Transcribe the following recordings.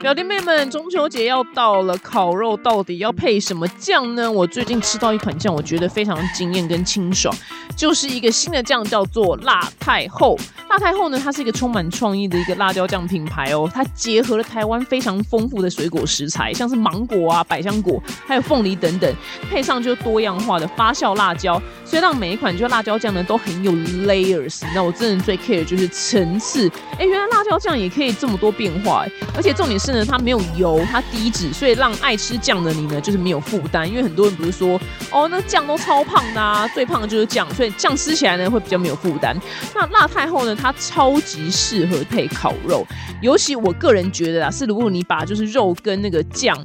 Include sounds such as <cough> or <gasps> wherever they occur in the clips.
表弟妹们，中秋节要到了，烤肉到底要配什么酱呢？我最近吃到一款酱，我觉得非常惊艳跟清爽，就是一个新的酱，叫做辣太后。辣太后呢，它是一个充满创意的一个辣椒酱品牌哦，它结合了台湾非常丰富的水果食材，像是芒果啊、百香果，还有凤梨等等，配上就多样化的发酵辣椒，所以让每一款就辣椒酱呢都很有 layers。那我真的最 care 就是层次，哎，原来辣椒酱也可以这么多变化，而且重点是。呢，它没有油，它低脂，所以让爱吃酱的你呢，就是没有负担。因为很多人不是说，哦，那酱都超胖的啊，最胖的就是酱，所以酱吃起来呢会比较没有负担。那辣太后呢，它超级适合配烤肉，尤其我个人觉得啊，是如果你把就是肉跟那个酱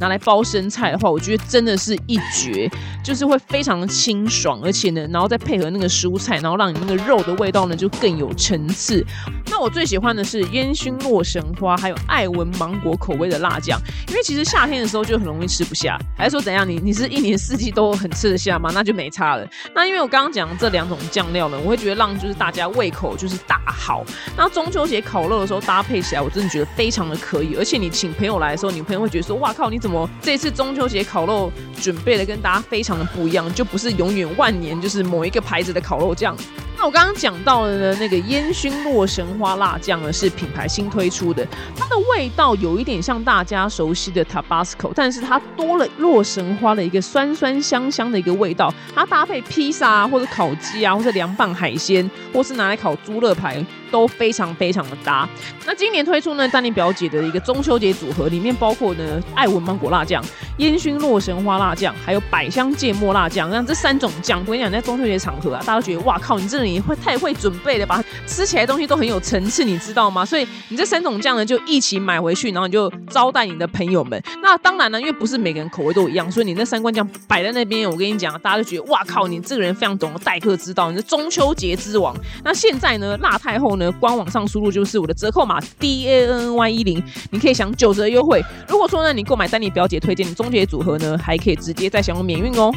拿来包生菜的话，我觉得真的是一绝，就是会非常的清爽，而且呢，然后再配合那个蔬菜，然后让你那个肉的味道呢就更有层次。那我最喜欢的是烟熏洛神花，还有艾文芒。芒果口味的辣酱，因为其实夏天的时候就很容易吃不下，还是说怎样？你你是一年四季都很吃得下吗？那就没差了。那因为我刚刚讲这两种酱料呢，我会觉得让就是大家胃口就是大好。那中秋节烤肉的时候搭配起来，我真的觉得非常的可以。而且你请朋友来的时候，你朋友会觉得说：哇靠，你怎么这次中秋节烤肉准备的跟大家非常的不一样？就不是永远万年就是某一个牌子的烤肉酱。那我刚刚讲到的呢，那个烟熏洛神花辣酱呢，是品牌新推出的，它的味道有一点像大家熟悉的 Tabasco，但是它多了洛神花的一个酸酸香香的一个味道，它搭配披萨啊，或者烤鸡啊，或者凉拌海鲜，或是拿来烤猪肋排。都非常非常的搭。那今年推出呢，丹尼表姐的一个中秋节组合，里面包括呢艾文芒果辣酱、烟熏洛神花辣酱，还有百香芥末辣酱。那这三种酱，我跟你讲，在中秋节场合啊，大家都觉得哇靠，你这里会太会准备了吧？吃起来东西都很有层次，你知道吗？所以你这三种酱呢，就一起买回去，然后你就招待你的朋友们。那当然呢，因为不是每个人口味都一样，所以你那三罐酱摆在那边，我跟你讲，大家都觉得哇靠，你这个人非常懂得待客之道，你是中秋节之王。那现在呢，辣太后呢？官网上输入就是我的折扣码 D A N N Y 一零，你可以享九折优惠。如果说呢，你购买丹尼表姐推荐的终结组合呢，还可以直接再享用免运哦。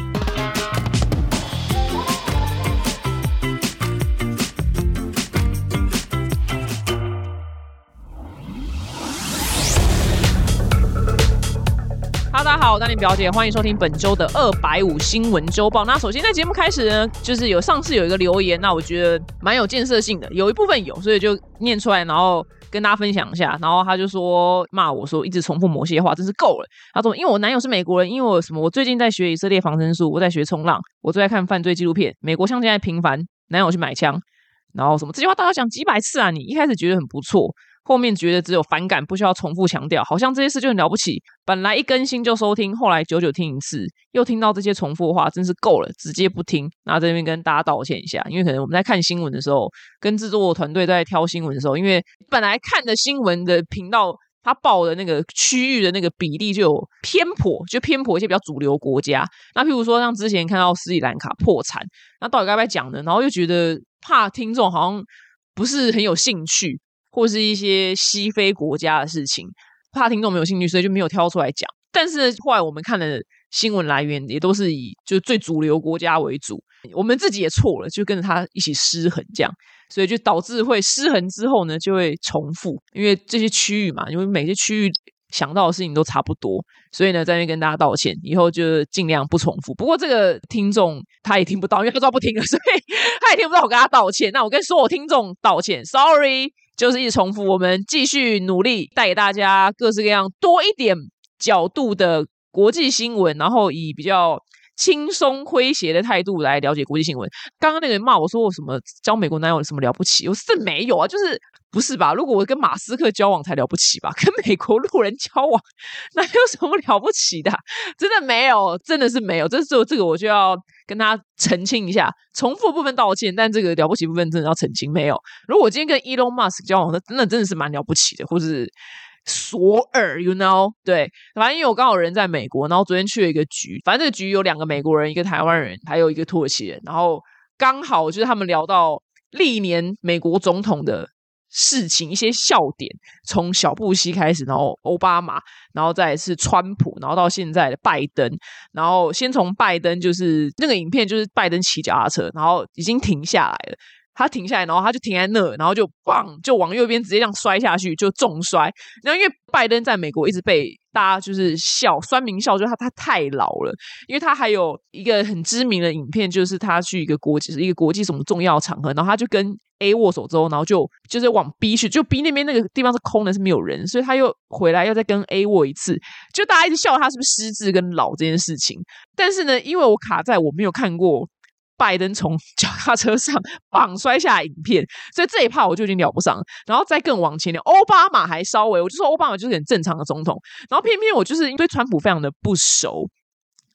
家好，丹尼表姐，欢迎收听本周的二百五新闻周报。那首先在节目开始呢，就是有上次有一个留言，那我觉得蛮有建设性的，有一部分有，所以就念出来，然后跟大家分享一下。然后他就说骂我说一直重复某些话，真是够了。他说因为我男友是美国人，因为我什么，我最近在学以色列防身术，我在学冲浪，我最爱看犯罪纪录片，美国枪现在频繁，男友去买枪，然后什么这句话大家讲几百次啊？你一开始觉得很不错。后面觉得只有反感，不需要重复强调，好像这些事就很了不起。本来一更新就收听，后来久久听一次，又听到这些重复的话，真是够了，直接不听。那这边跟大家道歉一下，因为可能我们在看新闻的时候，跟制作团队在挑新闻的时候，因为本来看的新闻的频道，它报的那个区域的那个比例就有偏颇，就偏颇一些比较主流国家。那譬如说像之前看到斯里兰卡破产，那到底该不该讲呢？然后又觉得怕听众好像不是很有兴趣。或是一些西非国家的事情，怕听众没有兴趣，所以就没有挑出来讲。但是后来我们看的新闻来源也都是以就最主流国家为主，我们自己也错了，就跟着他一起失衡，这样，所以就导致会失衡之后呢，就会重复，因为这些区域嘛，因为每些区域。想到的事情都差不多，所以呢，在那边跟大家道歉，以后就尽量不重复。不过这个听众他也听不到，因为他知道不听了，所以 <laughs> 他也听不到我跟他道歉。那我跟所有听众道歉，sorry，就是一直重复。我们继续努力，带给大家各式各样多一点角度的国际新闻，然后以比较轻松诙谐的态度来了解国际新闻。刚刚那个人骂我说我什么交美国男友什么了不起，我是没有啊，就是。不是吧？如果我跟马斯克交往才了不起吧？<laughs> 跟美国路人交往，<laughs> 那有什么了不起的？真的没有，真的是没有。这是这个，我就要跟他澄清一下，重复部分道歉，但这个了不起部分真的要澄清。没有。如果我今天跟 Elon Musk 交往，那真的真的是蛮了不起的，或是索尔，you know？对，反正因为我刚好人在美国，然后昨天去了一个局，反正这个局有两个美国人，一个台湾人，还有一个土耳其人，然后刚好就是他们聊到历年美国总统的。事情一些笑点，从小布希开始，然后奥巴马，然后再是川普，然后到现在的拜登，然后先从拜登，就是那个影片，就是拜登骑脚踏车，然后已经停下来了，他停下来，然后他就停在那，然后就砰，就往右边直接这样摔下去，就重摔。然后因为拜登在美国一直被大家就是笑，酸民笑，就是他他太老了。因为他还有一个很知名的影片，就是他去一个国际一个国际什么重要场合，然后他就跟 A 握手之后，然后就就是往 B 去，就 B 那边那个地方是空的，是没有人，所以他又回来要再跟 A 握一次，就大家一直笑他是不是失智跟老这件事情。但是呢，因为我卡在我没有看过。拜登从 <laughs> 脚踏车上 <laughs> 绑摔下影片，所以这一趴我就已经聊不上。然后再更往前聊，奥巴马还稍微，我就说奥巴马就是很正常的总统。然后偏偏我就是因为川普非常的不熟。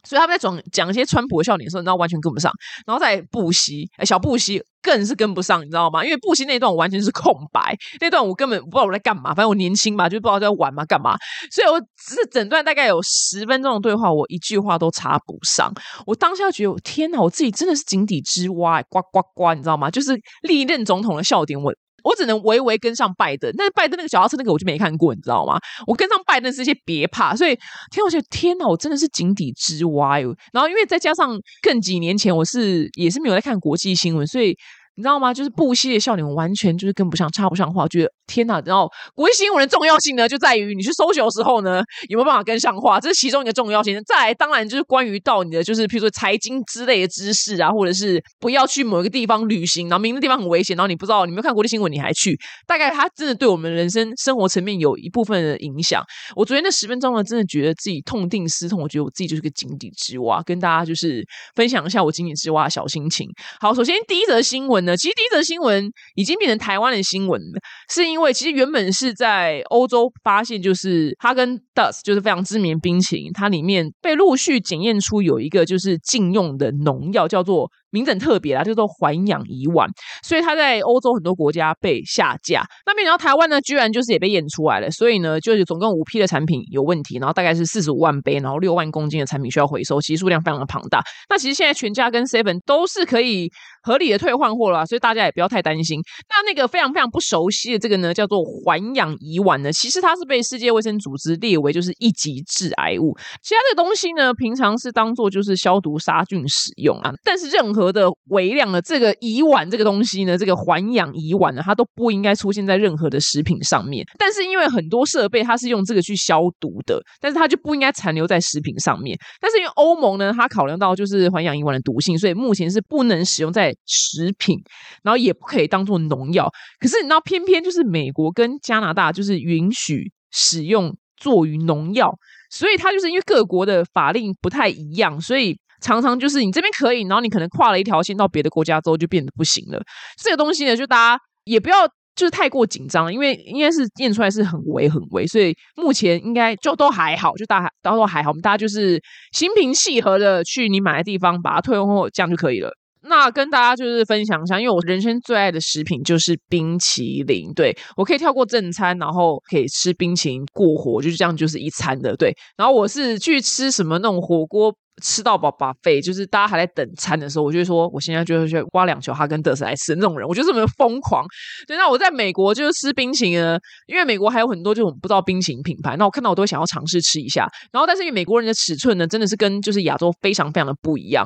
所以他们在讲讲一些川普的笑点的时候，你知道完全跟不上。然后在布希，哎，小布希更是跟不上，你知道吗？因为布希那段完全是空白，那段我根本不知道我在干嘛。反正我年轻嘛，就不知道在玩嘛，干嘛。所以我只是整段大概有十分钟的对话，我一句话都插不上。我当下觉得，天哪，我自己真的是井底之蛙，呱呱呱，你知道吗？就是历任总统的笑点，我。我只能微微跟上拜登，但是拜登那个小轿车那个我就没看过，你知道吗？我跟上拜登是一些别怕，所以天，我觉得天哪，我真的是井底之蛙哟。然后因为再加上更几年前我是也是没有在看国际新闻，所以。你知道吗？就是布希的笑点完全就是跟不上，插不上话。觉得天哪！然后国际新闻的重要性呢，就在于你去搜寻的时候呢，有没有办法跟上话？这是其中一个重要性。再来，当然就是关于到你的，就是譬如说财经之类的知识啊，或者是不要去某一个地方旅行，然后明的地方很危险，然后你不知道，你没有看国际新闻，你还去，大概它真的对我们人生生活层面有一部分的影响。我昨天那十分钟呢，真的觉得自己痛定思痛，我觉得我自己就是个井底之蛙，跟大家就是分享一下我井底之蛙的小心情。好，首先第一则新闻。呢，其实第一则新闻已经变成台湾的新闻，是因为其实原本是在欧洲发现，就是哈根达斯就是非常知名冰淇淋，它里面被陆续检验出有一个就是禁用的农药，叫做。名字特别啦，叫做环氧乙烷，所以它在欧洲很多国家被下架。那没想到台湾呢，居然就是也被验出来了。所以呢，就是总共五批的产品有问题，然后大概是四十五万杯，然后六万公斤的产品需要回收，其实数量非常的庞大。那其实现在全家跟 Seven 都是可以合理的退换货了，所以大家也不要太担心。那那个非常非常不熟悉的这个呢，叫做环氧乙烷呢，其实它是被世界卫生组织列为就是一级致癌物。其他的东西呢，平常是当做就是消毒杀菌使用啊，但是任何的微量的这个乙烷这个东西呢，这个环氧乙烷呢，它都不应该出现在任何的食品上面。但是因为很多设备它是用这个去消毒的，但是它就不应该残留在食品上面。但是因为欧盟呢，它考量到就是环氧乙烷的毒性，所以目前是不能使用在食品，然后也不可以当做农药。可是你知道，偏偏就是美国跟加拿大就是允许使用作于农药，所以它就是因为各国的法令不太一样，所以。常常就是你这边可以，然后你可能跨了一条线到别的国家之后就变得不行了。这个东西呢，就大家也不要就是太过紧张，因为应该是验出来是很微很微，所以目前应该就都还好，就大家都还好。我们大家就是心平气和的去你买的地方把它退换货这样就可以了。那跟大家就是分享一下，因为我人生最爱的食品就是冰淇淋，对我可以跳过正餐，然后可以吃冰淇淋过火，就是这样就是一餐的。对，然后我是去吃什么那种火锅。吃到饱把费，就是大家还在等餐的时候，我就说我现在就去挖两球哈根达斯来吃那种人，我觉得这么疯狂。对，那我在美国就是吃冰淇淋，因为美国还有很多这种不知道冰淇淋品牌，那我看到我都想要尝试吃一下。然后，但是因为美国人的尺寸呢，真的是跟就是亚洲非常非常的不一样，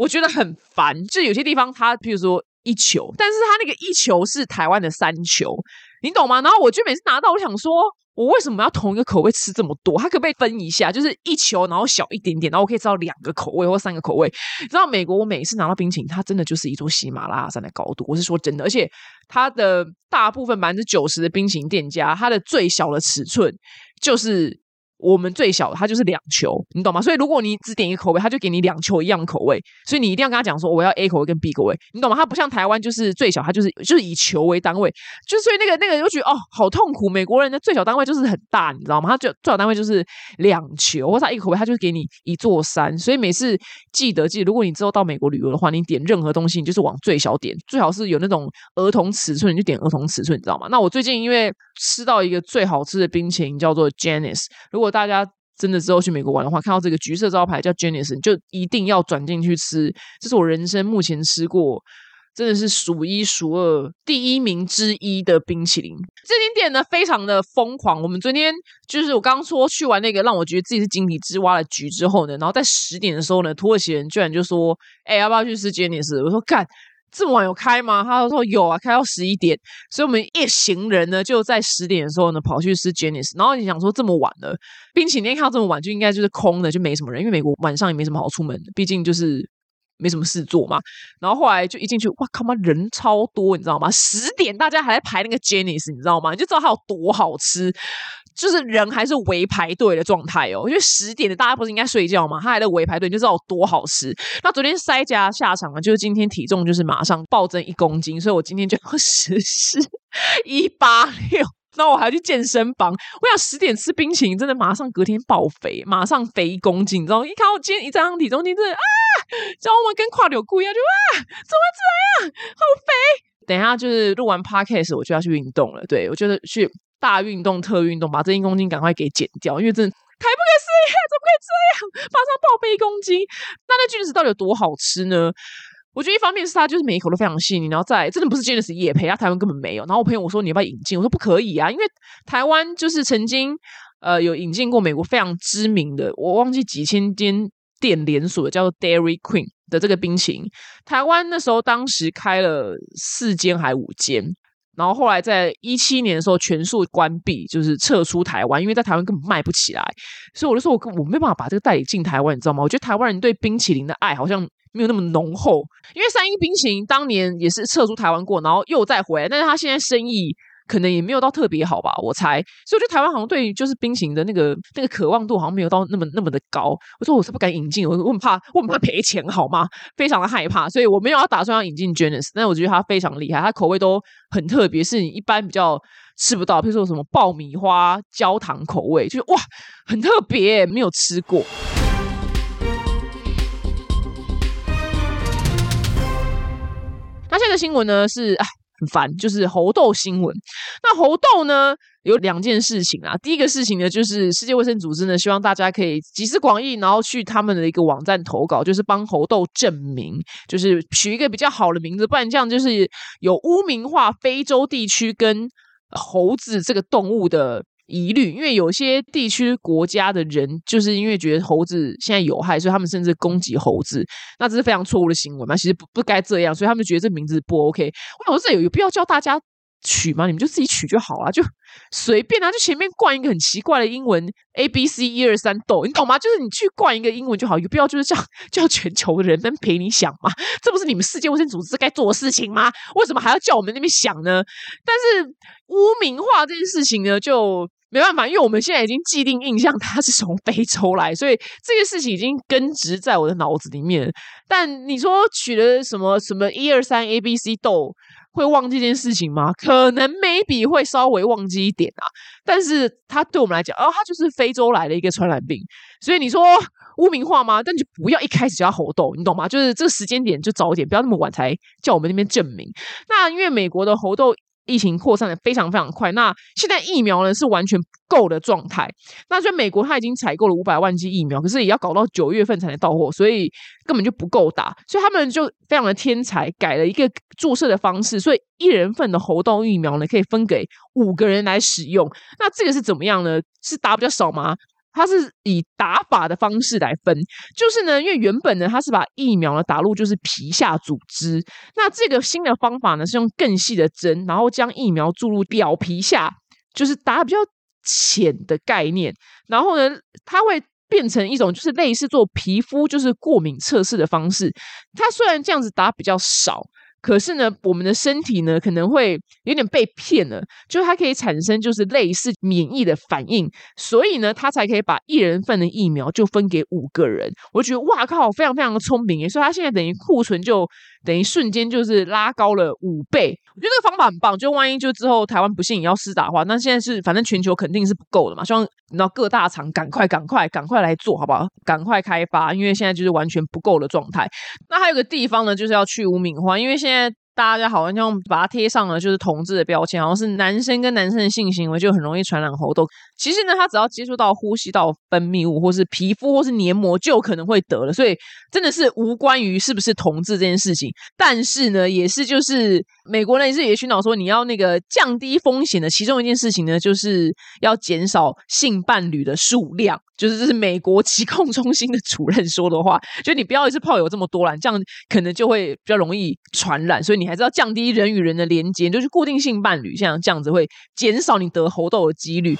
我觉得很烦。就有些地方它，譬如说一球，但是它那个一球是台湾的三球，你懂吗？然后我就每次拿到，我想说。我为什么要同一个口味吃这么多？它可不可以分一下？就是一球，然后小一点点，然后我可以吃到两个口味或三个口味。你知道美国，我每次拿到冰淇淋，它真的就是一座喜马拉雅山的高度。我是说真的，而且它的大部分百分之九十的冰淇淋店家，它的最小的尺寸就是。我们最小它就是两球，你懂吗？所以如果你只点一个口味，他就给你两球一样口味。所以你一定要跟他讲说，我要 A 口味跟 B 口味，你懂吗？它不像台湾，就是最小，它就是就是以球为单位，就所以那个那个就觉得哦，好痛苦。美国人的最小单位就是很大，你知道吗？他就最小单位就是两球，或者一口味，他就给你一座山。所以每次记得记，如果你之后到美国旅游的话，你点任何东西，你就是往最小点，最好是有那种儿童尺寸，你就点儿童尺寸，你知道吗？那我最近因为吃到一个最好吃的冰淇淋，叫做 Janice，如果大家真的之后去美国玩的话，看到这个橘色招牌叫 Janice，就一定要转进去吃。这是我人生目前吃过真的是数一数二第一名之一的冰淇淋。这间店呢，非常的疯狂。我们昨天就是我刚说去完那个让我觉得自己是井底之蛙的局之后呢，然后在十点的时候呢，土耳其人居然就说：“哎，要不要去吃 Janice？” 我说：“干。”这么晚有开吗？他说有啊，开到十一点。所以我们一行人呢，就在十点的时候呢，跑去吃 Jenny's。然后你想说这么晚了，冰淇淋看到这么晚就应该就是空的，就没什么人，因为美国晚上也没什么好出门的，毕竟就是没什么事做嘛。然后后来就一进去，哇靠妈，人超多，你知道吗？十点大家还在排那个 Jenny's，你知道吗？你就知道它有多好吃。就是人还是围排队的状态哦，因为十点的大家不是应该睡觉吗？他还在围排队，就知道有多好吃。那昨天塞家下场了，就是今天体重就是马上暴增一公斤，所以我今天就要 <laughs> 实施一八六。那我还要去健身房，我想十点吃冰淇淋，真的马上隔天爆肥，马上肥一公斤，你知道？一看我今天一张体重计，真的啊，知道吗？跟跨柳裤一样，就啊，怎么这样？好肥！等一下就是录完 podcast，我就要去运动了。对我觉得去。大运动特运动，把这一公斤赶快给减掉，因为真的太不可思议，怎么可以这样？马上爆肥一公斤，那那 Jennice 到底有多好吃呢？我觉得一方面是它就是每一口都非常细腻，然后再真的不是 Jennice 叶培，它台湾根本没有。然后我朋友我说你要不要引进？我说不可以啊，因为台湾就是曾经呃有引进过美国非常知名的，我忘记几千间店连锁的叫做 Dairy Queen 的这个冰淇淋，台湾那时候当时开了四间还五间。然后后来在一七年的时候全数关闭，就是撤出台湾，因为在台湾根本卖不起来，所以我就说我我没办法把这个代理进台湾，你知道吗？我觉得台湾人对冰淇淋的爱好像没有那么浓厚，因为三一冰淇淋当年也是撤出台湾过，然后又再回来，但是他现在生意。可能也没有到特别好吧，我猜。所以我觉得台湾好像对就是冰淇淋的那个那个渴望度好像没有到那么那么的高。我说我是不敢引进，我我很怕我很怕赔钱好吗？非常的害怕，所以我没有要打算要引进 Genesis。但我觉得它非常厉害，它口味都很特别，是你一般比较吃不到。比如说什么爆米花焦糖口味，就是哇很特别，没有吃过。那现在的新闻呢是哎。很烦，就是猴痘新闻。那猴痘呢，有两件事情啊。第一个事情呢，就是世界卫生组织呢，希望大家可以集思广益，然后去他们的一个网站投稿，就是帮猴痘证明，就是取一个比较好的名字，不然这样就是有污名化非洲地区跟猴子这个动物的。疑虑，因为有些地区国家的人就是因为觉得猴子现在有害，所以他们甚至攻击猴子，那这是非常错误的行为嘛？其实不不该这样，所以他们觉得这名字不 OK。我想这有有必要叫大家取吗？你们就自己取就好了，就随便啊，就前面冠一个很奇怪的英文 A B C 一二三豆，你懂吗？就是你去冠一个英文就好，有必要就是叫叫全球的人们陪你想吗？这不是你们世界卫生组织该做的事情吗？为什么还要叫我们那边想呢？但是污名化这件事情呢，就。没办法，因为我们现在已经既定印象他是从非洲来，所以这个事情已经根植在我的脑子里面。但你说取了什么什么一二三 A B C 豆，会忘记这件事情吗？可能 maybe 会稍微忘记一点啊。但是它对我们来讲，哦，它就是非洲来的一个传染病。所以你说污名化吗？但就不要一开始就要猴痘，你懂吗？就是这个时间点就早一点，不要那么晚才叫我们那边证明。那因为美国的猴痘。疫情扩散的非常非常快，那现在疫苗呢是完全不够的状态。那所以美国它已经采购了五百万剂疫苗，可是也要搞到九月份才能到货，所以根本就不够打。所以他们就非常的天才，改了一个注射的方式，所以一人份的猴痘疫苗呢可以分给五个人来使用。那这个是怎么样呢？是打比较少吗？它是以打法的方式来分，就是呢，因为原本呢，它是把疫苗呢打入就是皮下组织，那这个新的方法呢是用更细的针，然后将疫苗注入表皮下，就是打比较浅的概念，然后呢，它会变成一种就是类似做皮肤就是过敏测试的方式，它虽然这样子打比较少。可是呢，我们的身体呢可能会有点被骗了，就它可以产生就是类似免疫的反应，所以呢，它才可以把一人份的疫苗就分给五个人。我觉得哇靠，非常非常的聪明耶！所以它现在等于库存就等于瞬间就是拉高了五倍。我觉得这个方法很棒，就万一就之后台湾不幸也要施打的话，那现在是反正全球肯定是不够的嘛，希望你知道各大厂赶快赶快赶快来做好不好？赶快开发，因为现在就是完全不够的状态。那还有个地方呢，就是要去无名化，因为现在大家好像把它贴上了就是同志的标签，好像是男生跟男生的性行为就很容易传染猴痘。其实呢，他只要接触到呼吸道分泌物，或是皮肤，或是黏膜，就可能会得了。所以真的是无关于是不是同志这件事情。但是呢，也是就是美国人也是也寻找说，你要那个降低风险的其中一件事情呢，就是要减少性伴侣的数量。就是这是美国疾控中心的主任说的话，就你不要一次炮友这么多啦，这样可能就会比较容易传染。所以你还是要降低人与人的连接，就是固定性伴侣，像这样子会减少你得喉痘的几率。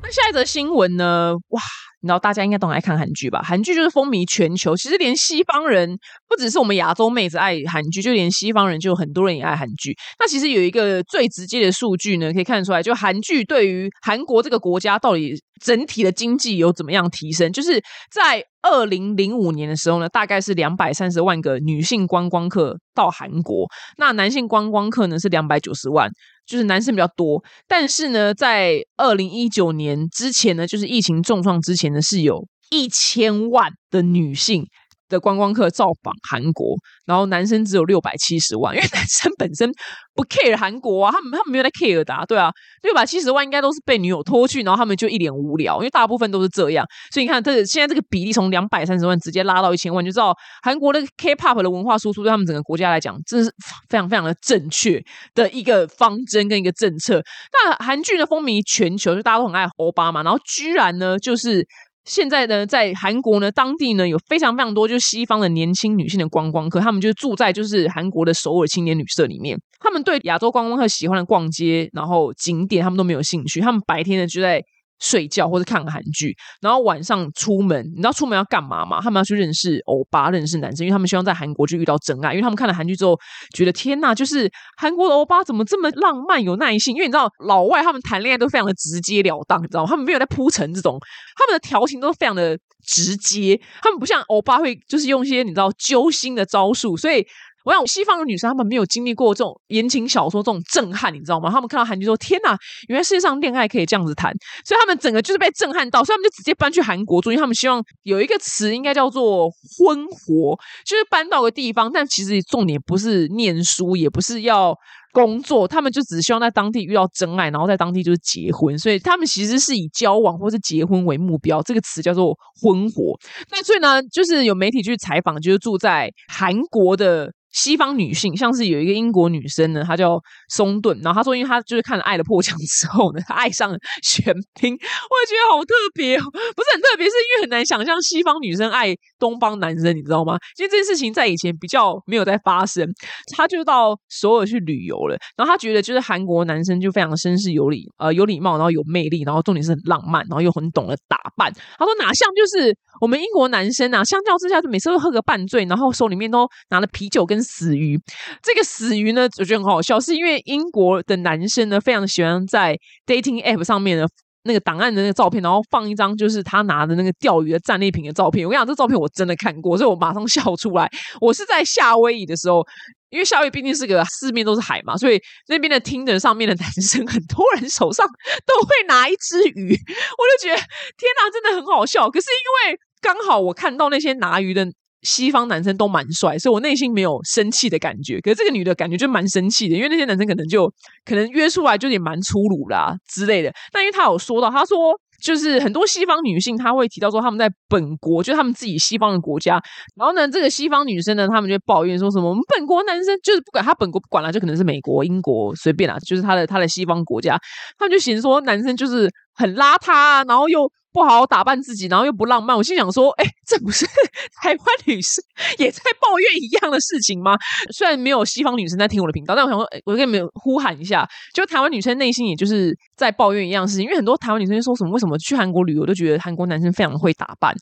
那下一则新闻呢？哇！你知道大家应该都爱看韩剧吧？韩剧就是风靡全球，其实连西方人不只是我们亚洲妹子爱韩剧，就连西方人就很多人也爱韩剧。那其实有一个最直接的数据呢，可以看得出来，就韩剧对于韩国这个国家到底整体的经济有怎么样提升？就是在二零零五年的时候呢，大概是两百三十万个女性观光客到韩国，那男性观光客呢是两百九十万。就是男生比较多，但是呢，在二零一九年之前呢，就是疫情重创之前呢，是有一千万的女性。的观光客造访韩国，然后男生只有六百七十万，因为男生本身不 care 韩国啊，他们他们没有在 care 的，对啊，六百七十万应该都是被女友拖去，然后他们就一脸无聊，因为大部分都是这样，所以你看，这现在这个比例从两百三十万直接拉到一千万，就知道韩国的 K-pop 的文化输出对他们整个国家来讲，真是非常非常的正确的一个方针跟一个政策。那韩剧呢风靡全球，就大家都很爱欧巴嘛，然后居然呢就是。现在呢，在韩国呢，当地呢有非常非常多就是西方的年轻女性的观光客，他们就住在就是韩国的首尔青年旅社里面。他们对亚洲观光客喜欢的逛街，然后景点，他们都没有兴趣。他们白天呢就在。睡觉或者看韩剧，然后晚上出门，你知道出门要干嘛吗？他们要去认识欧巴，认识男生，因为他们希望在韩国就遇到真爱。因为他们看了韩剧之后，觉得天呐，就是韩国的欧巴怎么这么浪漫、有耐心？因为你知道老外他们谈恋爱都非常的直截了当，你知道吗？他们没有在铺陈这种，他们的调情都非常的直接，他们不像欧巴会就是用一些你知道揪心的招数，所以。我想西方的女生，她们没有经历过这种言情小说这种震撼，你知道吗？她们看到韩剧说：“天哪，原来世界上恋爱可以这样子谈。”所以她们整个就是被震撼到，所以她们就直接搬去韩国住，因为他们希望有一个词应该叫做“婚活”，就是搬到个地方，但其实重点不是念书，也不是要工作，他们就只希望在当地遇到真爱，然后在当地就是结婚。所以他们其实是以交往或是结婚为目标，这个词叫做“婚活”。那所以呢，就是有媒体去采访，就是住在韩国的。西方女性像是有一个英国女生呢，她叫松顿，然后她说，因为她就是看了《爱的迫降》之后呢，她爱上了玄彬，我也觉得好特别哦，不是很特别，是因为很难想象西方女生爱东方男生，你知道吗？因为这件事情在以前比较没有在发生。她就到首尔去旅游了，然后她觉得就是韩国男生就非常绅士有礼，呃，有礼貌，然后有魅力，然后重点是很浪漫，然后又很懂得打扮。她说哪像就是我们英国男生啊，相较之下就每次都喝个半醉，然后手里面都拿了啤酒跟。死鱼，这个死鱼呢，我觉得很好笑，是因为英国的男生呢非常喜欢在 dating app 上面的那个档案的那个照片，然后放一张就是他拿的那个钓鱼的战利品的照片。我跟你讲，这照片我真的看过，所以我马上笑出来。我是在夏威夷的时候，因为夏威夷毕竟是个四面都是海嘛，所以那边的听着上面的男生很多人手上都会拿一只鱼，我就觉得天哪，真的很好笑。可是因为刚好我看到那些拿鱼的。西方男生都蛮帅，所以我内心没有生气的感觉。可是这个女的感觉就蛮生气的，因为那些男生可能就可能约出来就也蛮粗鲁啦之类的。但因为他有说到，他说就是很多西方女性，她会提到说他们在本国，就他们自己西方的国家，然后呢，这个西方女生呢，他们就抱怨说什么我们本国男生就是不管他本国不管了，就可能是美国、英国随便啦，就是他的他的西方国家，他们就嫌说男生就是很邋遢啊，然后又。不好好打扮自己，然后又不浪漫，我心想说：“哎，这不是台湾女生也在抱怨一样的事情吗？” <laughs> 虽然没有西方女生在听我的频道，但我想说，我跟你们呼喊一下，就台湾女生内心也就是在抱怨一样事情。因为很多台湾女生说什么，为什么去韩国旅游都觉得韩国男生非常会打扮，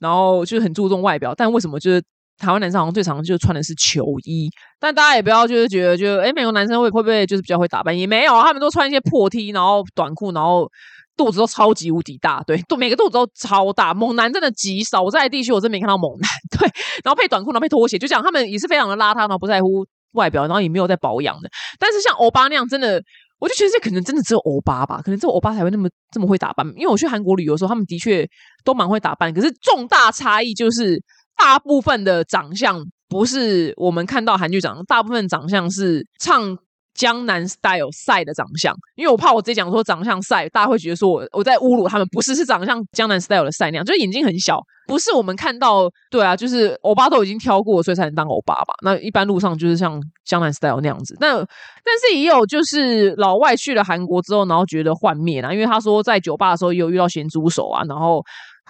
然后就是很注重外表，但为什么就是台湾男生好像最常就穿的是球衣？但大家也不要就是觉得，就哎，美国男生会会不会就是比较会打扮？也没有，他们都穿一些破 T，然后短裤，然后。肚子都超级无敌大，对，都每个肚子都超大。猛男真的极少，我在地区我真没看到猛男。<laughs> 对，然后配短裤，然后配拖鞋，就这样。他们也是非常的邋遢，然后不在乎外表，然后也没有在保养的。但是像欧巴那样，真的我就觉得这可能真的只有欧巴吧，可能只有欧巴才会那么这么会打扮。因为我去韩国旅游的时候，他们的确都蛮会打扮，可是重大差异就是大部分的长相不是我们看到韩剧长，大部分长相是唱。江南 style 赛的长相，因为我怕我直接讲说长相赛，大家会觉得说我我在侮辱他们，不是是长相江南 style 的赛那样，就是眼睛很小，不是我们看到对啊，就是欧巴都已经挑过，所以才能当欧巴吧？那一般路上就是像江南 style 那样子，那但是也有就是老外去了韩国之后，然后觉得幻灭了，因为他说在酒吧的时候有遇到咸猪手啊，然后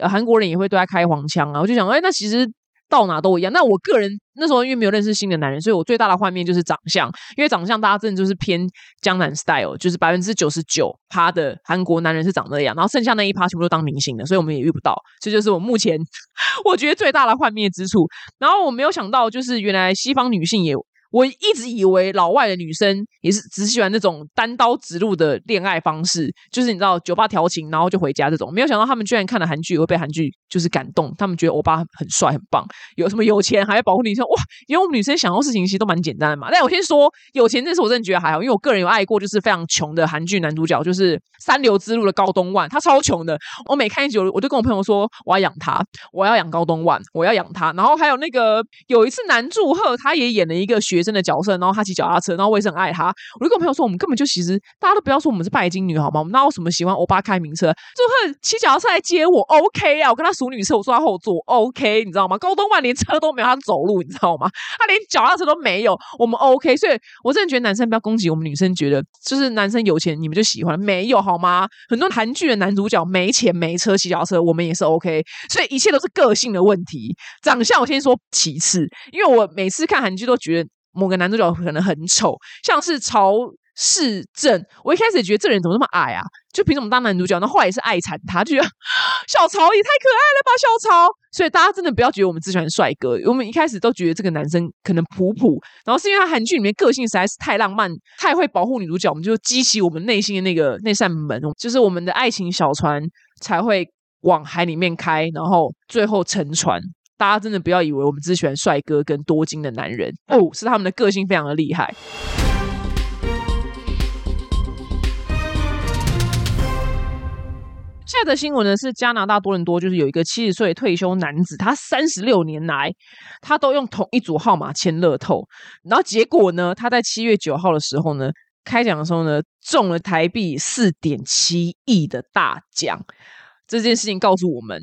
韩国人也会对他开黄腔啊，我就想，哎，那其实。到哪都一样。那我个人那时候因为没有认识新的男人，所以我最大的幻灭就是长相。因为长相大家真的就是偏江南 style，就是百分之九十九趴的韩国男人是长这样，然后剩下那一趴全部都当明星的，所以我们也遇不到。这就是我目前 <laughs> 我觉得最大的幻灭之处。然后我没有想到，就是原来西方女性也。我一直以为老外的女生也是只喜欢那种单刀直入的恋爱方式，就是你知道酒吧调情，然后就回家这种。没有想到他们居然看了韩剧，会被韩剧就是感动。他们觉得欧巴很帅很棒，有什么有钱还要保护女生哇！因为我们女生想要事情其实都蛮简单的嘛。但我先说有钱这事，我真的觉得还好，因为我个人有爱过就是非常穷的韩剧男主角，就是三流之路的高东万，他超穷的。我每看一集，我就跟我朋友说我要养他，我要养高东万，我要养他。然后还有那个有一次男祝贺，他也演了一个学。学生的角色，然后他骑脚踏车，然后我也是很爱他。我就跟朋友说，我们根本就其实大家都不要说我们是拜金女好吗？我们哪有什么喜欢欧巴开名车？就会骑脚踏车来接我，OK 啊？我跟他数女车，我坐他后座，OK，你知道吗？高东万连车都没有，他走路，你知道吗？他连脚踏车都没有，我们 OK。所以我真的觉得男生不要攻击我们女生，觉得就是男生有钱你们就喜欢，没有好吗？很多韩剧的男主角没钱没车骑脚踏车，我们也是 OK。所以一切都是个性的问题，长相我先说其次，因为我每次看韩剧都觉得。某个男主角可能很丑，像是曹世正。我一开始也觉得这人怎么那么矮啊？就凭什么当男主角？那后来也是爱惨他，就觉得 <gasps> 小曹也太可爱了吧，小曹。所以大家真的不要觉得我们只喜欢帅哥，我们一开始都觉得这个男生可能普普，然后是因为他韩剧里面个性实在是太浪漫，太会保护女主角，我们就激起我们内心的那个那扇门，就是我们的爱情小船才会往海里面开，然后最后沉船。大家真的不要以为我们只喜欢帅哥跟多金的男人哦，是他们的个性非常的厉害。下的新闻呢是加拿大多伦多，就是有一个七十岁退休男子，他三十六年来他都用同一组号码签乐透，然后结果呢，他在七月九号的时候呢，开奖的时候呢，中了台币四点七亿的大奖。这件事情告诉我们。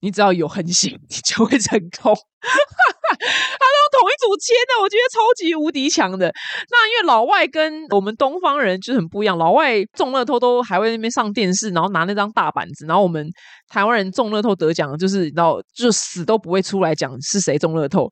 你只要有恒心，你就会成功。<laughs> 他都同一组签的，我觉得超级无敌强的。那因为老外跟我们东方人就很不一样，老外中乐透都还会那边上电视，然后拿那张大板子，然后我们台湾人中乐透得奖，就是你知道，就死都不会出来讲是谁中乐透。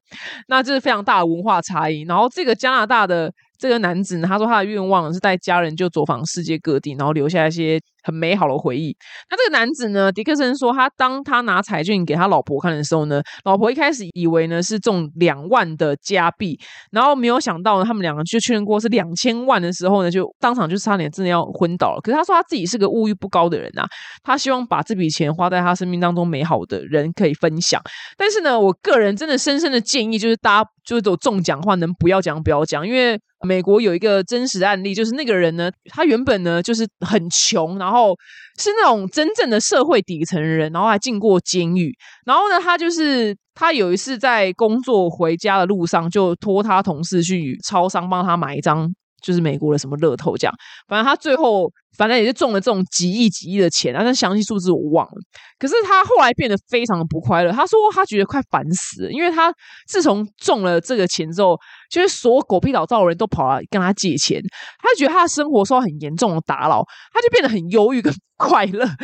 那这是非常大的文化差异。然后这个加拿大的。这个男子呢，他说他的愿望是带家人就走访世界各地，然后留下一些很美好的回忆。那这个男子呢，迪克森说，他当他拿彩券给他老婆看的时候呢，老婆一开始以为呢是中两万的加币，然后没有想到呢他们两个就确认过是两千万的时候呢，就当场就差点真的要昏倒了。可是他说他自己是个物欲不高的人呐，他希望把这笔钱花在他生命当中美好的人可以分享。但是呢，我个人真的深深的建议就是大家就是有中奖的话能不要讲不要讲，因为。美国有一个真实案例，就是那个人呢，他原本呢就是很穷，然后哦是那种真正的社会底层人，然后还进过监狱。然后呢，他就是他有一次在工作回家的路上，就托他同事去超商帮他买一张。就是美国的什么乐透奖，反正他最后反正也是中了这种几亿几亿的钱啊，但详细数字我忘了。可是他后来变得非常的不快乐，他说他觉得快烦死了，因为他自从中了这个钱之后，就是所有狗屁老灶的人都跑来跟他借钱，他觉得他的生活受到很严重的打扰，他就变得很忧郁跟快乐。<laughs> 我那时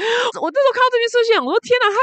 候看到这边设想，我说天哪，他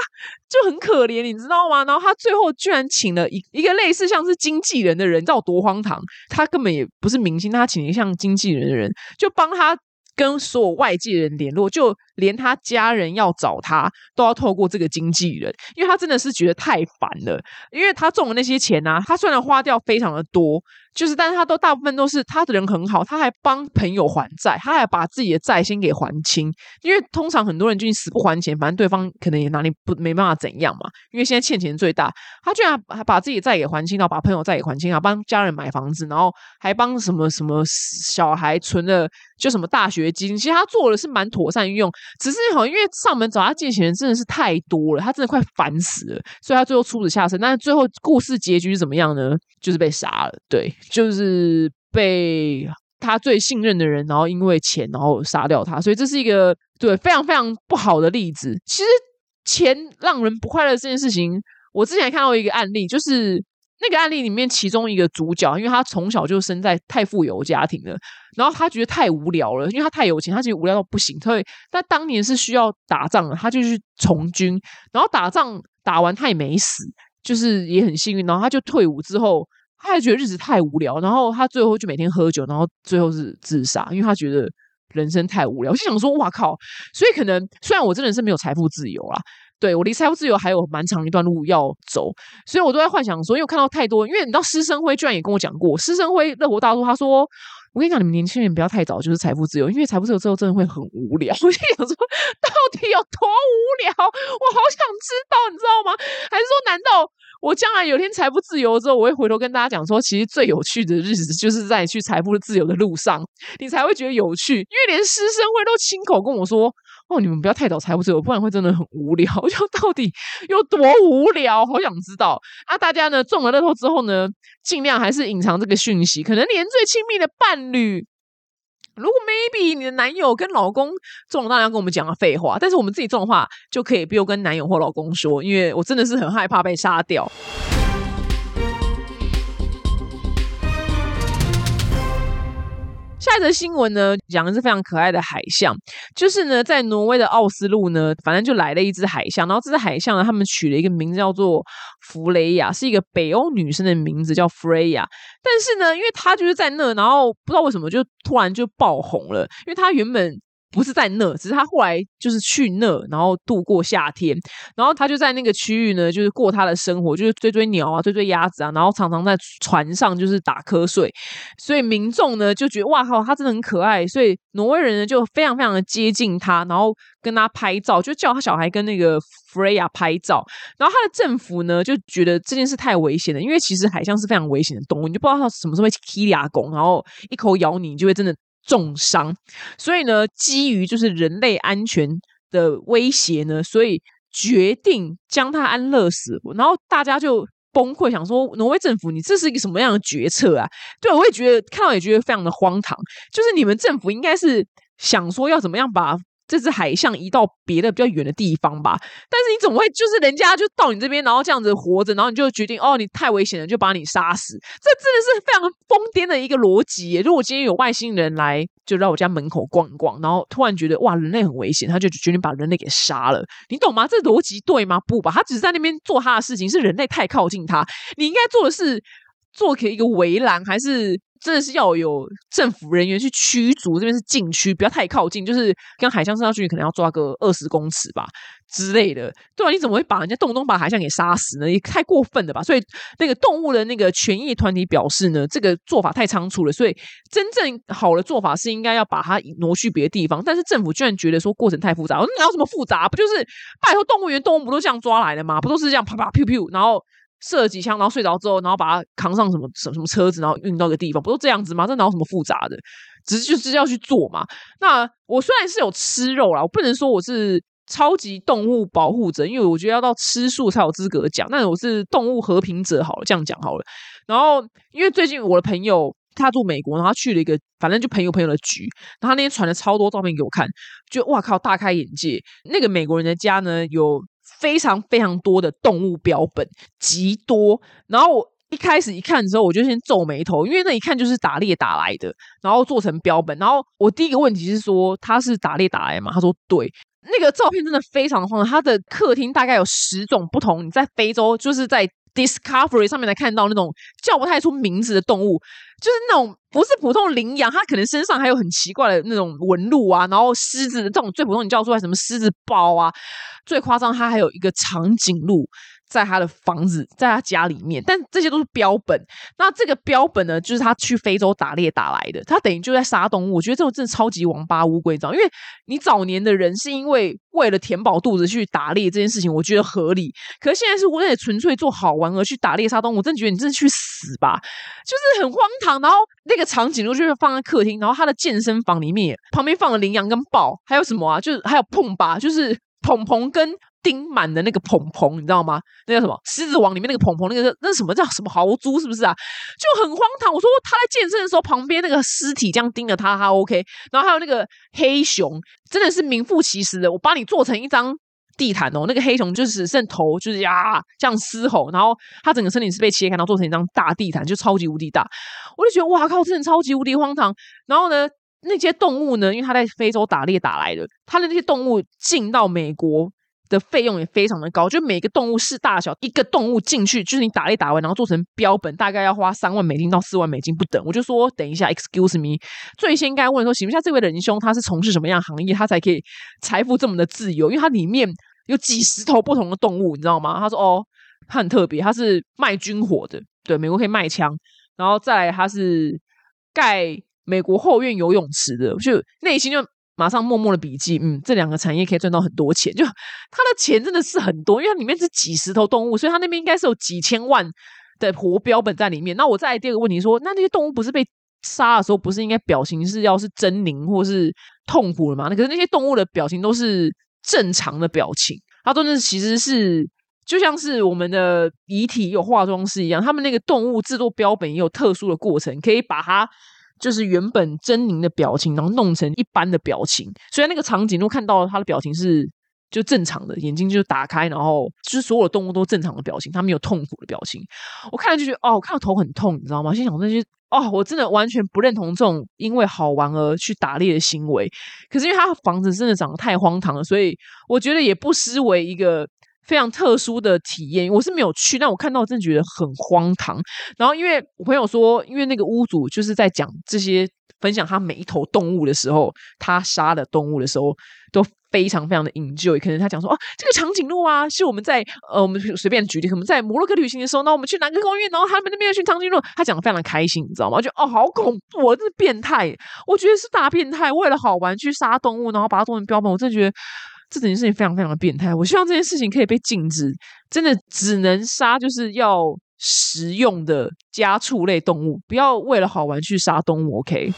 就很可怜，你知道吗？然后他最后居然请了一一个类似像是经纪人的人，你知道多荒唐？他根本也不是明星，他请了一像经纪人的人，就帮他跟所有外界人联络，就连他家人要找他都要透过这个经纪人，因为他真的是觉得太烦了。因为他中的那些钱呢，他虽然花掉非常的多，就是但是他都大部分都是他的人很好，他还帮朋友还债，他还把自己的债先给还清。因为通常很多人就死不还钱，反正对方可能也拿你不没办法怎样嘛。因为现在欠钱最大，他居然还把自己的债给还清，然后把朋友债也还清啊，帮家人买房子，然后还帮什么什么小孩存了就什么大学金。其实他做的是蛮妥善运用，只是好因为上门找他借钱人真的是太多了，他真的快烦死了，所以他最后出此下策。但是最后故事结局是怎么样呢？就是被杀了，对，就是被他最信任的人，然后因为钱然后杀掉他，所以这是一个对非常非常不好的例子。其实钱让人不快乐这件事情，我之前看到一个案例，就是那个案例里面其中一个主角，因为他从小就生在太富有家庭了，然后他觉得太无聊了，因为他太有钱，他觉得无聊到不行。所以他当年是需要打仗的，他就去从军，然后打仗打完他也没死，就是也很幸运。然后他就退伍之后，他还觉得日子太无聊，然后他最后就每天喝酒，然后最后是自杀，因为他觉得。人生太无聊，我就想说，哇靠！所以可能虽然我真的是没有财富自由啦，对我离财富自由还有蛮长一段路要走，所以我都在幻想说，因为我看到太多，因为你知道师生辉居然也跟我讲过，师生辉乐活大叔，他说。我跟你讲，你们年轻人不要太早就是财富自由，因为财富自由之后真的会很无聊。<laughs> 我就想说，到底有多无聊？我好想知道，你知道吗？还是说，难道我将来有天财富自由之后，我会回头跟大家讲说，其实最有趣的日子就是在去财富自由的路上，你才会觉得有趣。因为连师生会都亲口跟我说。哦，你们不要太早财务自由，不然会真的很无聊。就到底有多无聊，好想知道啊！大家呢中了乐透之后呢，尽量还是隐藏这个讯息。可能连最亲密的伴侣，如果 maybe 你的男友跟老公中了，当然要跟我们讲个废话。但是我们自己中的话，就可以不用跟男友或老公说，因为我真的是很害怕被杀掉。下一则新闻呢，讲的是非常可爱的海象，就是呢，在挪威的奥斯陆呢，反正就来了一只海象，然后这只海象呢，他们取了一个名字叫做弗雷亚，是一个北欧女生的名字叫弗雷亚。但是呢，因为她就是在那，然后不知道为什么就突然就爆红了，因为她原本。不是在那，只是他后来就是去那，然后度过夏天，然后他就在那个区域呢，就是过他的生活，就是追追鸟啊，追追鸭子啊，然后常常在船上就是打瞌睡，所以民众呢就觉得哇靠，他真的很可爱，所以挪威人呢就非常非常的接近他，然后跟他拍照，就叫他小孩跟那个 Freya 拍照，然后他的政府呢就觉得这件事太危险了，因为其实海象是非常危险的动物，你就不知道它什么时候会踢牙拱，然后一口咬你，就会真的。重伤，所以呢，基于就是人类安全的威胁呢，所以决定将他安乐死。然后大家就崩溃，想说挪威政府，你这是一个什么样的决策啊？对，我也觉得看到也觉得非常的荒唐。就是你们政府应该是想说要怎么样把。这只海象移到别的比较远的地方吧，但是你怎么会就是人家就到你这边，然后这样子活着，然后你就决定哦，你太危险了，就把你杀死？这真的是非常疯癫的一个逻辑。如果今天有外星人来，就在我家门口逛逛，然后突然觉得哇，人类很危险，他就决定把人类给杀了，你懂吗？这逻辑对吗？不吧，他只是在那边做他的事情，是人类太靠近他，你应该做的是做给一个围栏，还是？真的是要有政府人员去驱逐，这边是禁区，不要太靠近，就是跟海象升上去，可能要抓个二十公尺吧之类的。对啊，你怎么会把人家动不动把海象给杀死呢？也太过分了吧！所以那个动物的那个权益团体表示呢，这个做法太仓促了。所以真正好的做法是应该要把它挪去别的地方。但是政府居然觉得说过程太复杂，我说哪有什么复杂？不就是拜托动物园动物不都这样抓来的吗？不都是这样啪啪 p 噗，然后。射几枪，然后睡着之后，然后把他扛上什么什么什么车子，然后运到一个地方，不都这样子吗？这哪有什么复杂的？只是就是要去做嘛。那我虽然是有吃肉啦，我不能说我是超级动物保护者，因为我觉得要到吃素才有资格讲。那我是动物和平者，好了，这样讲好了。然后因为最近我的朋友他住美国，然后他去了一个反正就朋友朋友的局，然后他那天传了超多照片给我看，就哇靠，大开眼界。那个美国人的家呢有。非常非常多的动物标本，极多。然后我一开始一看的时候，我就先皱眉头，因为那一看就是打猎打来的，然后做成标本。然后我第一个问题是说，他是打猎打来吗？他说对。那个照片真的非常的荒唐，他的客厅大概有十种不同。你在非洲就是在 Discovery 上面才看到那种叫不太出名字的动物，就是那种不是普通羚羊，它可能身上还有很奇怪的那种纹路啊，然后狮子这种最普通你叫出来什么狮子豹啊，最夸张它还有一个长颈鹿。在他的房子，在他家里面，但这些都是标本。那这个标本呢，就是他去非洲打猎打来的，他等于就在杀动物。我觉得这种真的超级王八乌龟你知道，因为你早年的人是因为为了填饱肚子去打猎这件事情，我觉得合理。可是现在是为了纯粹做好玩而去打猎杀动物，我真的觉得你真的去死吧，就是很荒唐。然后那个场景就是放在客厅，然后他的健身房里面旁边放了羚羊跟豹，还有什么啊？就是还有碰吧，就是鹏鹏跟。钉满的那个蓬蓬，你知道吗？那叫什么？狮子王里面那个蓬蓬，那个那什么叫什么豪猪？是不是啊？就很荒唐。我说他在健身的时候，旁边那个尸体这样盯着他，他 OK。然后还有那个黑熊，真的是名副其实的。我把你做成一张地毯哦，那个黑熊就只剩头，就是呀这样嘶吼，然后他整个身体是被切开，然后做成一张大地毯，就超级无敌大。我就觉得哇靠，真的超级无敌荒唐。然后呢，那些动物呢，因为他在非洲打猎打来的，他的那些动物进到美国。的费用也非常的高，就每个动物是大小，一个动物进去，就是你打猎打完，然后做成标本，大概要花三万美金到四万美金不等。我就说，等一下，excuse me，最先该问说，请问一下这位仁兄，他是从事什么样行业，他才可以财富这么的自由？因为他里面有几十头不同的动物，你知道吗？他说，哦，他很特别，他是卖军火的，对，美国可以卖枪，然后再来他是盖美国后院游泳池的，就内心就。马上默默的笔记，嗯，这两个产业可以赚到很多钱，就他的钱真的是很多，因为它里面是几十头动物，所以他那边应该是有几千万的活标本在里面。那我再第二个问题说，那那些动物不是被杀的时候，不是应该表情是要是狰狞或是痛苦了吗？那可是那些动物的表情都是正常的表情，它真的其实是就像是我们的遗体有化妆师一样，他们那个动物制作标本也有特殊的过程，可以把它。就是原本狰狞的表情，然后弄成一般的表情。虽然那个场景都看到他的表情是就正常的，眼睛就打开，然后就是所有动物都正常的表情，他没有痛苦的表情。我看了就觉得，哦，我看到头很痛，你知道吗？心想那些，哦，我真的完全不认同这种因为好玩而去打猎的行为。可是因为他房子真的长得太荒唐了，所以我觉得也不失为一个。非常特殊的体验，我是没有去，但我看到真的觉得很荒唐。然后，因为我朋友说，因为那个屋主就是在讲这些，分享他每一头动物的时候，他杀的动物的时候，都非常非常的 enjoy。可能他讲说，哦，这个长颈鹿啊，是我们在呃，我们随便举例，我们在摩洛哥旅行的时候，那我们去哪个公园，然后他们那边有群长颈鹿，他讲的非常的开心，你知道吗？就哦，好恐怖，这是变态，我觉得是大变态，为了好玩去杀动物，然后把它做成标本，我真的觉得。这整件事情非常非常的变态，我希望这件事情可以被禁止，真的只能杀就是要食用的家畜类动物，不要为了好玩去杀动物。OK。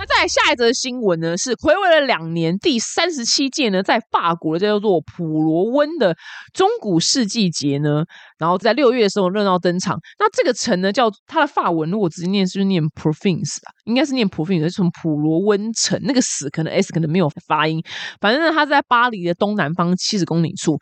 那在下一则新闻呢，是回味了两年，第三十七届呢，在法国的叫做普罗温的中古世纪节呢，然后在六月的时候热闹登场。那这个城呢，叫它的法文，如果直接念是念 province 啊，应该是念普费，就是从普罗温城。那个死可能 s 可能没有发音，反正呢，它在巴黎的东南方七十公里处，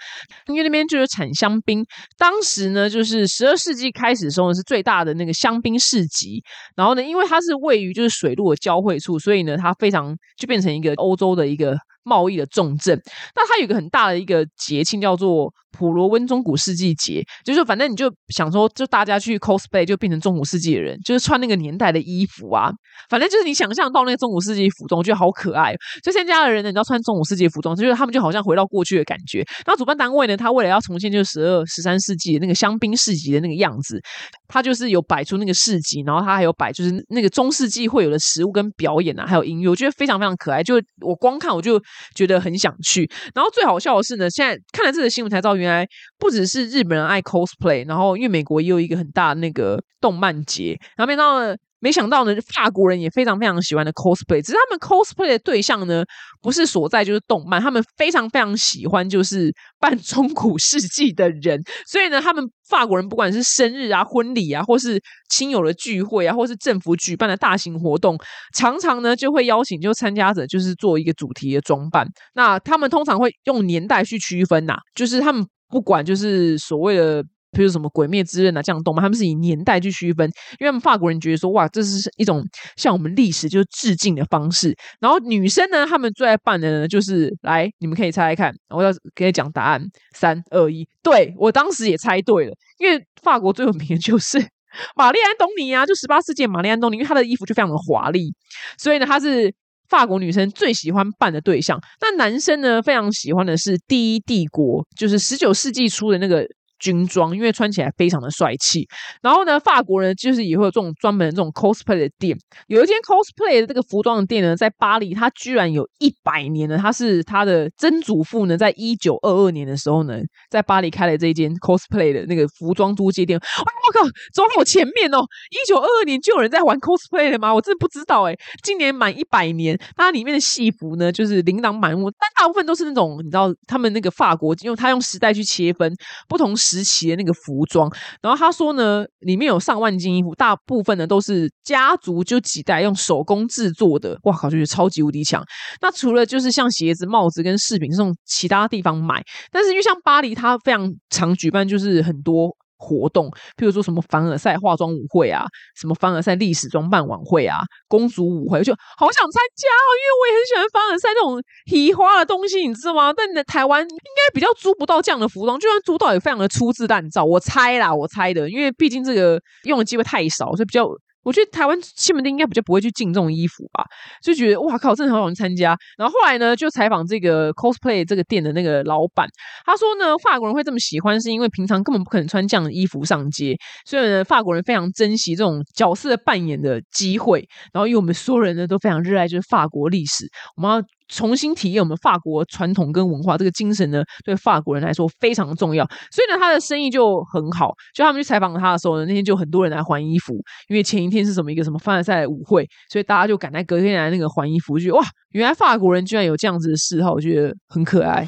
因为那边就是产香槟。当时呢，就是十二世纪开始的时候，是最大的那个香槟市集。然后呢，因为它是位于就是水路的交汇处。所以呢，它非常就变成一个欧洲的一个贸易的重镇。那它有一个很大的一个节庆，叫做。普罗温中古世纪节，就是反正你就想说，就大家去 cosplay 就变成中古世纪的人，就是穿那个年代的衣服啊。反正就是你想象到那个中古世纪服装，我觉得好可爱。所以现在的人呢，你知道穿中古世纪服装，就是他们就好像回到过去的感觉。那主办单位呢，他为了要重现就是十二、十三世纪那个香槟市集的那个样子，他就是有摆出那个市集，然后他还有摆就是那个中世纪会有的食物跟表演啊，还有音乐，我觉得非常非常可爱。就我光看我就觉得很想去。然后最好笑的是呢，现在看了这个新闻才知道，原来不只是日本人爱 cosplay，然后因为美国也有一个很大那个动漫节，然后没到了，没想到呢，法国人也非常非常喜欢的 cosplay，只是他们 cosplay 的对象呢，不是所在就是动漫，他们非常非常喜欢就是扮 <laughs> 中古世纪的人，所以呢，他们法国人不管是生日啊、婚礼啊，或是亲友的聚会啊，或是政府举办的大型活动，常常呢就会邀请就参加者就是做一个主题的装扮，那他们通常会用年代去区分呐，就是他们。不管就是所谓的比如什么《鬼灭之刃》啊这样动漫，他们是以年代去区分，因为他们法国人觉得说，哇，这是一种向我们历史就是致敬的方式。然后女生呢，他们最爱扮的呢，就是来，你们可以猜猜看，我要给你讲答案，三二一，对我当时也猜对了，因为法国最有名的就是 <laughs> 玛丽安东尼啊，就十八世纪玛丽安东尼，因为她的衣服就非常的华丽，所以呢，她是。法国女生最喜欢扮的对象，那男生呢非常喜欢的是第一帝国，就是十九世纪初的那个。军装，因为穿起来非常的帅气。然后呢，法国人就是也会有这种专门的这种 cosplay 的店。有一间 cosplay 的这个服装的店呢，在巴黎，它居然有一百年了。它是他的曾祖父呢，在一九二二年的时候呢，在巴黎开了这一间 cosplay 的那个服装租借店。哇，我靠，走好前面哦！一九二二年就有人在玩 cosplay 了吗？我真的不知道哎。今年满一百年，它里面的戏服呢，就是琳琅满目，但大部分都是那种你知道，他们那个法国，因为他用时代去切分不同。时期的那个服装，然后他说呢，里面有上万件衣服，大部分呢都是家族就几代用手工制作的，哇靠，就是超级无敌强。那除了就是像鞋子、帽子跟饰品这种其他地方买，但是因为像巴黎，它非常常举办就是很多。活动，譬如说什么凡尔赛化妆舞会啊，什么凡尔赛历史装扮晚会啊，公主舞会，我就好想参加哦，因为我也很喜欢凡尔赛这种提花的东西，你知道吗？但你的台湾应该比较租不到这样的服装，就算租到也非常的粗制滥造，我猜啦，我猜的，因为毕竟这个用的机会太少，所以比较。我觉得台湾西门町应该比较不会去进这种衣服吧，就觉得哇靠，真的很好参加。然后后来呢，就采访这个 cosplay 这个店的那个老板，他说呢，法国人会这么喜欢，是因为平常根本不可能穿这样的衣服上街，所以呢，法国人非常珍惜这种角色扮演的机会。然后因为我们所有人呢都非常热爱就是法国历史，我们要。重新体验我们法国传统跟文化这个精神呢，对法国人来说非常重要。所以呢，他的生意就很好。就他们去采访他的时候呢，那天就很多人来还衣服，因为前一天是什么一个什么凡尔赛舞会，所以大家就赶在隔天来那个还衣服，就哇，原来法国人居然有这样子的嗜好，我觉得很可爱。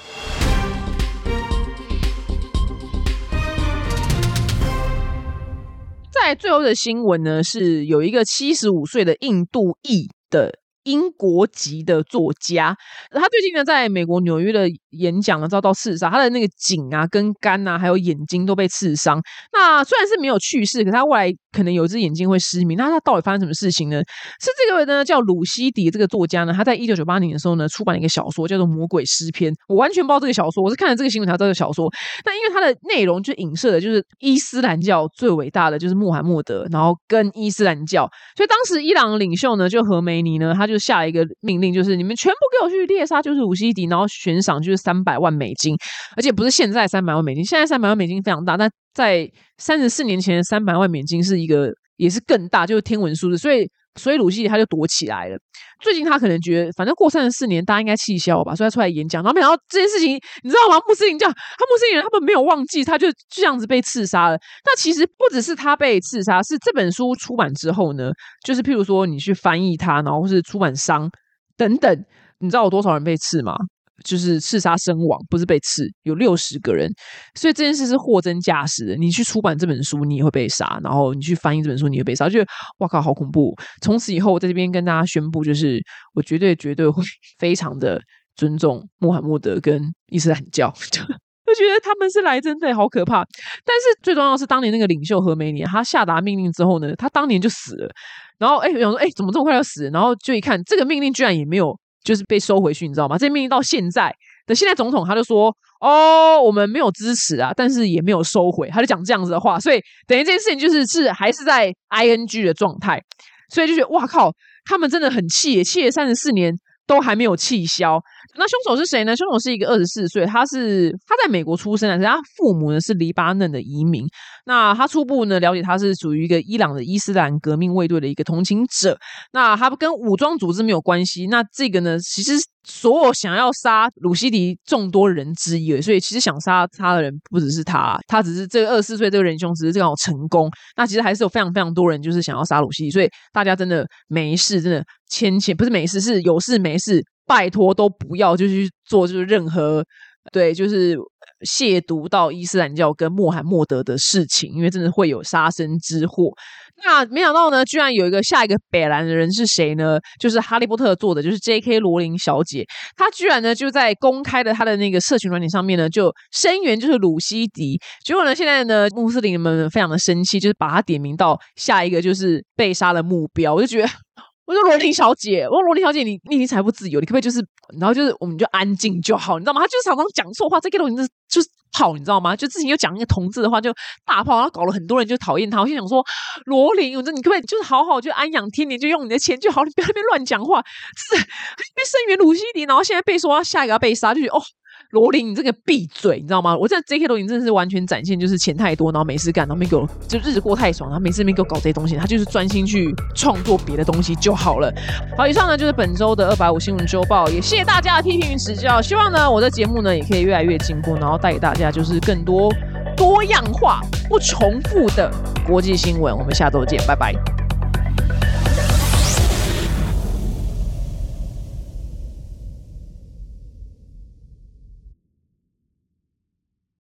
在最后的新闻呢，是有一个七十五岁的印度裔的。英国籍的作家，他最近呢在美国纽约的演讲遭到刺杀，他的那个颈啊、跟肝啊，还有眼睛都被刺伤。那虽然是没有去世，可他未来可能有一只眼睛会失明。那他到底发生什么事情呢？是这个呢叫鲁西迪这个作家呢，他在一九九八年的时候呢出版了一个小说，叫做《魔鬼诗篇》。我完全不知道这个小说，我是看了这个新闻才知道这小说。但因为它的内容就影射的就是伊斯兰教最伟大的就是穆罕默德，然后跟伊斯兰教，所以当时伊朗领袖呢就何梅尼呢，他就。下了一个命令，就是你们全部给我去猎杀，就是鲁西迪，然后悬赏就是三百万美金，而且不是现在三百万美金，现在三百万美金非常大，但在三十四年前三百万美金是一个也是更大，就是天文数字，所以所以鲁西他就躲起来了。最近他可能觉得，反正过三十四年大家应该气消吧，所以他出来演讲，然后没想到这件事情，你知道吗？穆斯林教他穆斯林人他们没有忘记，他就这样子被刺杀了。那其实不只是他被刺杀，是这本书出版之后呢，就是譬如说你去翻译它，然后是出版商等等，你知道有多少人被刺吗？就是刺杀身亡，不是被刺，有六十个人，所以这件事是货真价实的。你去出版这本书，你也会被杀；然后你去翻译这本书，你会被杀。就哇靠，好恐怖！从此以后，我在这边跟大家宣布，就是我绝对绝对会 <laughs> 非常的尊重穆罕默德跟伊斯兰教，<laughs> 就觉得他们是来真的，好可怕。但是最重要是，当年那个领袖何梅尼，他下达命令之后呢，他当年就死了。然后哎，有人说哎，怎么这么快要死？然后就一看，这个命令居然也没有。就是被收回去，你知道吗？这命令到现在的现在总统他就说：“哦，我们没有支持啊，但是也没有收回。”他就讲这样子的话，所以等于这件事情就是是还是在 ing 的状态，所以就觉得哇靠，他们真的很气，气了三十四年都还没有气消。那凶手是谁呢？凶手是一个二十四岁，他是他在美国出生的，他父母呢是黎巴嫩的移民。那他初步呢了解，他是属于一个伊朗的伊斯兰革命卫队的一个同情者。那他不跟武装组织没有关系。那这个呢，其实所有想要杀鲁西迪众多人之一，所以其实想杀他的人不只是他，他只是这个二十四岁这个人凶，只是这样成功。那其实还是有非常非常多人就是想要杀鲁西迪，所以大家真的没事，真的千千不是没事，是有事没事。拜托，都不要就去做，就是任何对，就是亵渎到伊斯兰教跟穆罕默德的事情，因为真的会有杀身之祸。那没想到呢，居然有一个下一个北兰的人是谁呢？就是哈利波特做的，就是 J.K. 罗琳小姐。她居然呢就在公开的她的那个社群软体上面呢，就声援就是鲁西迪。结果呢，现在呢穆斯林们非常的生气，就是把他点名到下一个就是被杀的目标。我就觉得。我说罗琳小姐，我说罗琳小姐，你你已经财富自由，你可不可以就是，然后就是我们就安静就好，你知道吗？他就是常常讲错话，这个罗琳就是就是跑，你知道吗？就之前又讲一个同志的话就大炮，然后搞了很多人就讨厌他。我心想说，罗琳，我说你可不可以就是好好就安养天年，就用你的钱就好，你不要那边乱讲话，<laughs> 是被声援鲁西迪，然后现在被说下一个要被杀，就觉得哦。罗琳，你这个闭嘴，你知道吗？我在 J.K. 罗琳真的是完全展现，就是钱太多，然后没事干，然后没给我就日子过太爽，然后没事没给我搞这些东西，他就是专心去创作别的东西就好了。好，以上呢就是本周的二百五新闻周报，也谢谢大家的批评与指教。希望呢我的节目呢也可以越来越进步，然后带给大家就是更多多样化、不重复的国际新闻。我们下周见，拜拜。